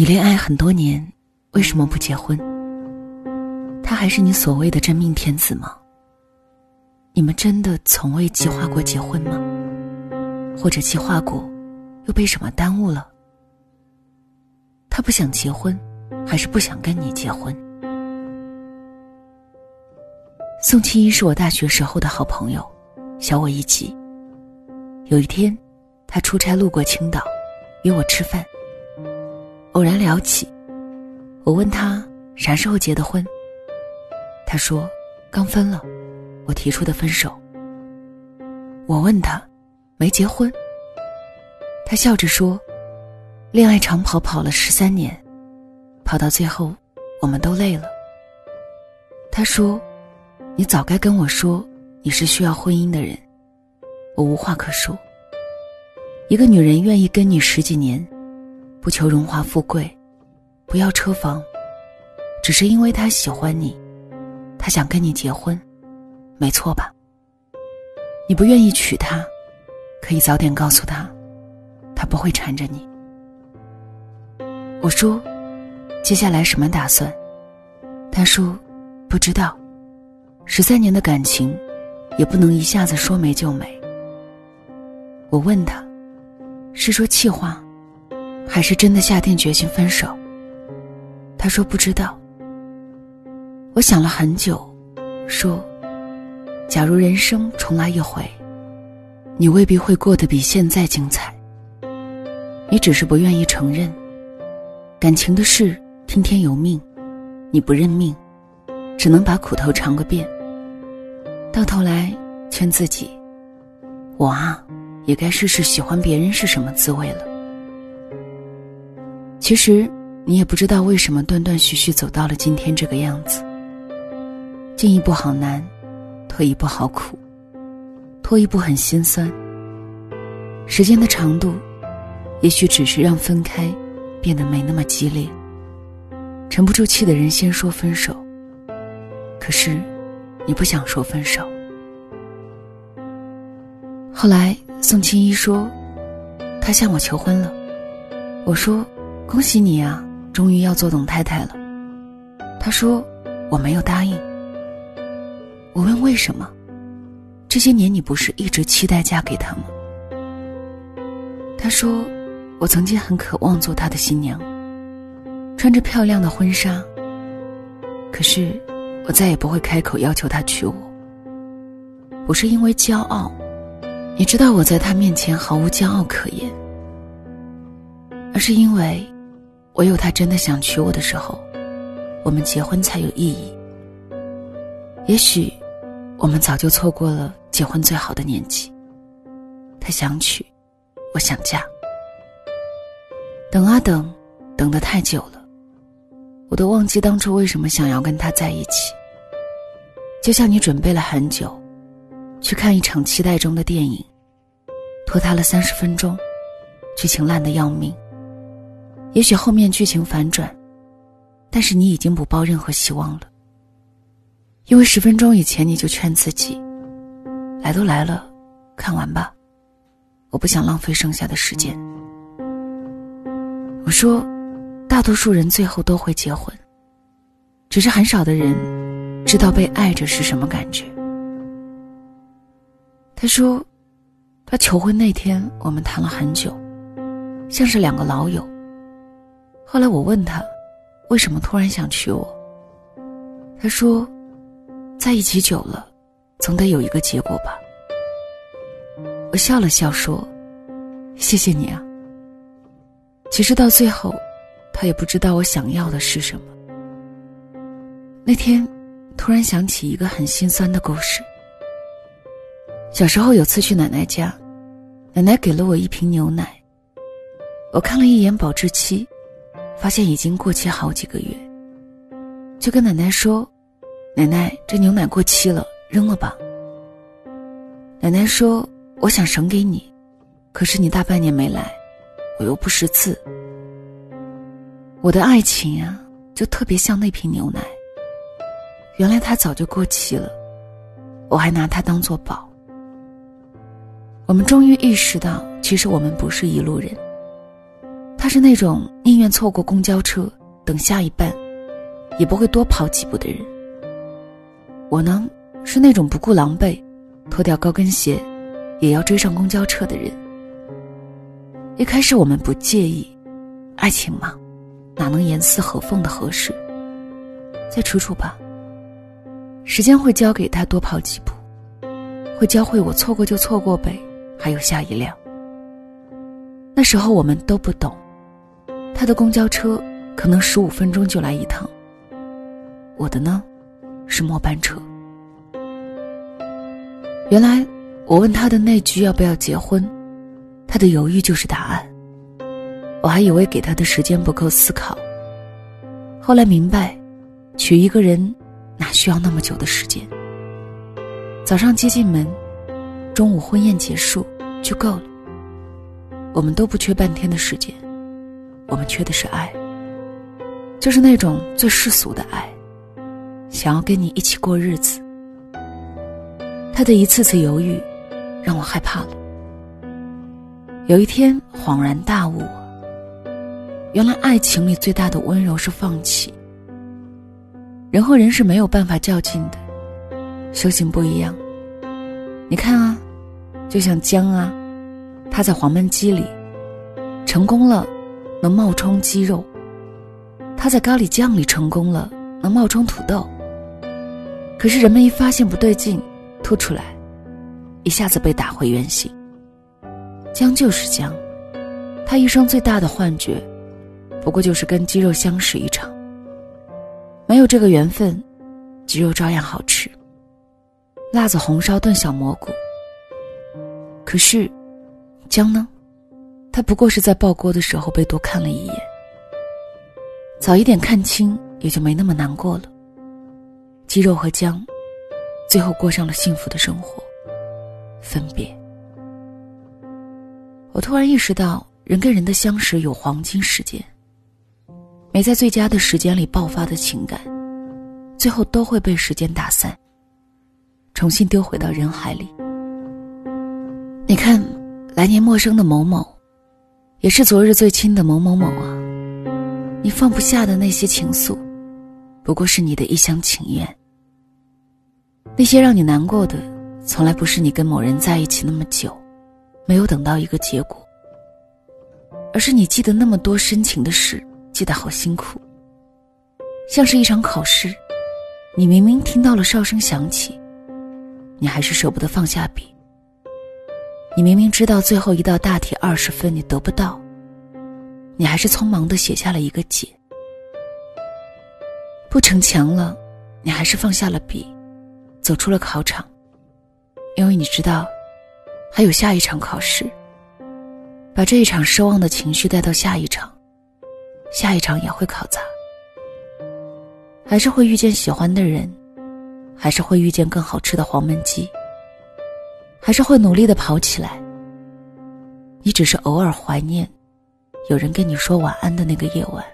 你恋爱很多年，为什么不结婚？他还是你所谓的真命天子吗？你们真的从未计划过结婚吗？或者计划过，又被什么耽误了？他不想结婚，还是不想跟你结婚？宋青衣是我大学时候的好朋友，小我一级。有一天，他出差路过青岛，约我吃饭。偶然聊起，我问他啥时候结的婚。他说刚分了，我提出的分手。我问他没结婚，他笑着说，恋爱长跑跑了十三年，跑到最后我们都累了。他说，你早该跟我说你是需要婚姻的人，我无话可说。一个女人愿意跟你十几年。不求荣华富贵，不要车房，只是因为他喜欢你，他想跟你结婚，没错吧？你不愿意娶她，可以早点告诉他，他不会缠着你。我说，接下来什么打算？他说，不知道。十三年的感情，也不能一下子说没就没。我问他，是说气话？还是真的下定决心分手。他说不知道。我想了很久，说：“假如人生重来一回，你未必会过得比现在精彩。你只是不愿意承认，感情的事听天由命，你不认命，只能把苦头尝个遍。到头来劝自己，我啊，也该试试喜欢别人是什么滋味了。”其实，你也不知道为什么断断续续走到了今天这个样子。进一步好难，退一步好苦，拖一步很心酸。时间的长度，也许只是让分开变得没那么激烈。沉不住气的人先说分手，可是你不想说分手。后来，宋青衣说，他向我求婚了。我说。恭喜你啊，终于要做董太太了。他说：“我没有答应。”我问为什么？这些年你不是一直期待嫁给他吗？他说：“我曾经很渴望做他的新娘，穿着漂亮的婚纱。可是，我再也不会开口要求他娶我。不是因为骄傲，你知道我在他面前毫无骄傲可言，而是因为。”唯有他真的想娶我的时候，我们结婚才有意义。也许，我们早就错过了结婚最好的年纪。他想娶，我想嫁。等啊等，等得太久了，我都忘记当初为什么想要跟他在一起。就像你准备了很久，去看一场期待中的电影，拖沓了三十分钟，剧情烂得要命。也许后面剧情反转，但是你已经不抱任何希望了，因为十分钟以前你就劝自己：“来都来了，看完吧，我不想浪费剩下的时间。”我说：“大多数人最后都会结婚，只是很少的人知道被爱着是什么感觉。”他说：“他求婚那天，我们谈了很久，像是两个老友。”后来我问他，为什么突然想娶我？他说，在一起久了，总得有一个结果吧。我笑了笑说：“谢谢你啊。”其实到最后，他也不知道我想要的是什么。那天，突然想起一个很心酸的故事。小时候有次去奶奶家，奶奶给了我一瓶牛奶。我看了一眼保质期。发现已经过期好几个月，就跟奶奶说：“奶奶，这牛奶过期了，扔了吧。”奶奶说：“我想省给你，可是你大半年没来，我又不识字。我的爱情啊，就特别像那瓶牛奶。原来它早就过期了，我还拿它当做宝。我们终于意识到，其实我们不是一路人。”是那种宁愿错过公交车等下一班，也不会多跑几步的人。我呢，是那种不顾狼狈，脱掉高跟鞋，也要追上公交车的人。一开始我们不介意，爱情嘛，哪能严丝合缝的合适？再处处吧。时间会教给他多跑几步，会教会我错过就错过呗，还有下一辆。那时候我们都不懂，他的公交车可能十五分钟就来一趟，我的呢是末班车。原来我问他的那句要不要结婚，他的犹豫就是答案。我还以为给他的时间不够思考，后来明白，娶一个人哪需要那么久的时间？早上接进门，中午婚宴结束就够了。我们都不缺半天的时间，我们缺的是爱，就是那种最世俗的爱，想要跟你一起过日子。他的一次次犹豫，让我害怕了。有一天恍然大悟，原来爱情里最大的温柔是放弃。人和人是没有办法较劲的，修行不一样。你看啊，就像姜啊。他在黄焖鸡里成功了，能冒充鸡肉；他在咖喱酱里成功了，能冒充土豆。可是人们一发现不对劲，吐出来，一下子被打回原形。姜就是姜，他一生最大的幻觉，不过就是跟鸡肉相识一场。没有这个缘分，鸡肉照样好吃。辣子红烧炖小蘑菇。可是。姜呢？他不过是在爆锅的时候被多看了一眼。早一点看清，也就没那么难过了。鸡肉和姜，最后过上了幸福的生活。分别。我突然意识到，人跟人的相识有黄金时间。没在最佳的时间里爆发的情感，最后都会被时间打散，重新丢回到人海里。你看。来年陌生的某某，也是昨日最亲的某某某啊！你放不下的那些情愫，不过是你的一厢情愿。那些让你难过的，从来不是你跟某人在一起那么久，没有等到一个结果，而是你记得那么多深情的事，记得好辛苦。像是一场考试，你明明听到了哨声响起，你还是舍不得放下笔。你明明知道最后一道大题二十分你得不到，你还是匆忙的写下了一个解。不逞强了，你还是放下了笔，走出了考场。因为你知道，还有下一场考试。把这一场失望的情绪带到下一场，下一场也会考砸。还是会遇见喜欢的人，还是会遇见更好吃的黄焖鸡。还是会努力的跑起来。你只是偶尔怀念，有人跟你说晚安的那个夜晚。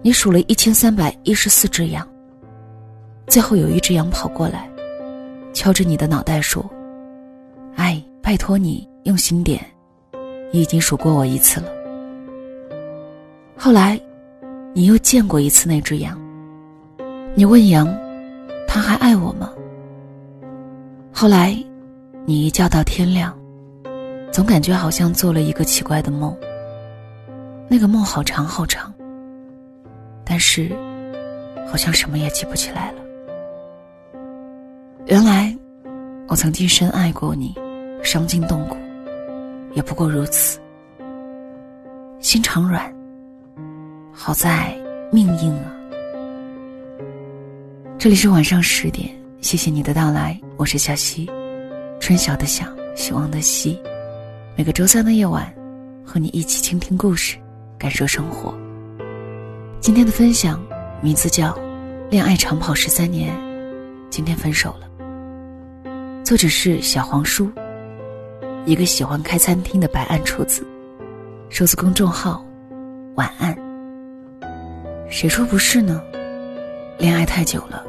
你数了一千三百一十四只羊，最后有一只羊跑过来，敲着你的脑袋说：“哎，拜托你用心点，你已经数过我一次了。”后来，你又见过一次那只羊。你问羊：“他还爱我吗？”后来，你一觉到天亮，总感觉好像做了一个奇怪的梦。那个梦好长好长，但是好像什么也记不起来了。原来，我曾经深爱过你，伤筋动骨，也不过如此。心肠软，好在命硬啊。这里是晚上十点。谢谢你的到来，我是小溪，春晓的晓，希望的希。每个周三的夜晚，和你一起倾听故事，感受生活。今天的分享名字叫《恋爱长跑十三年，今天分手了》。作者是小黄书，一个喜欢开餐厅的白案厨子，数字公众号“晚安”。谁说不是呢？恋爱太久了。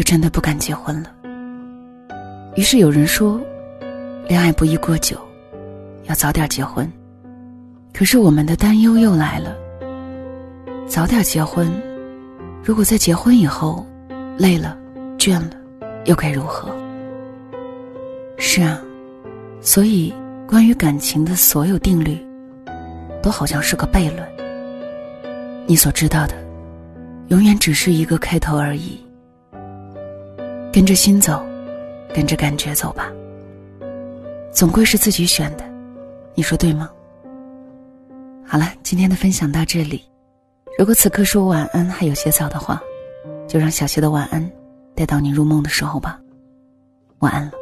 就真的不敢结婚了。于是有人说，恋爱不宜过久，要早点结婚，可是我们的担忧又来了。早点结婚，如果在结婚以后累了、倦了，又该如何？是啊，所以关于感情的所有定律，都好像是个悖论。你所知道的，永远只是一个开头而已。跟着心走，跟着感觉走吧。总归是自己选的，你说对吗？好了，今天的分享到这里。如果此刻说晚安还有些早的话，就让小溪的晚安带到你入梦的时候吧。晚安了。